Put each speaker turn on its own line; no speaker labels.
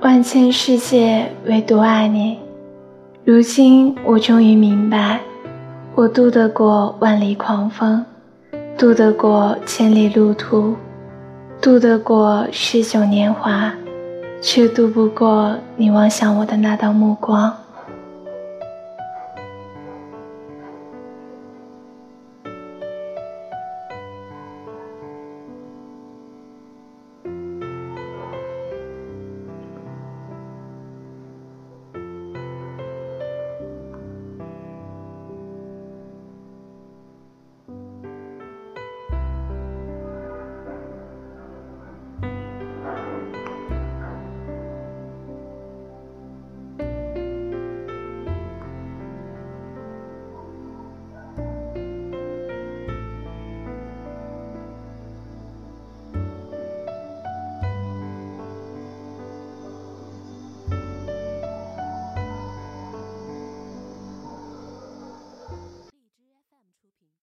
万千世界唯独爱你。如今我终于明白，我渡得过万里狂风，渡得过千里路途，渡得过诗酒年华，却渡不过你望向我的那道目光。you.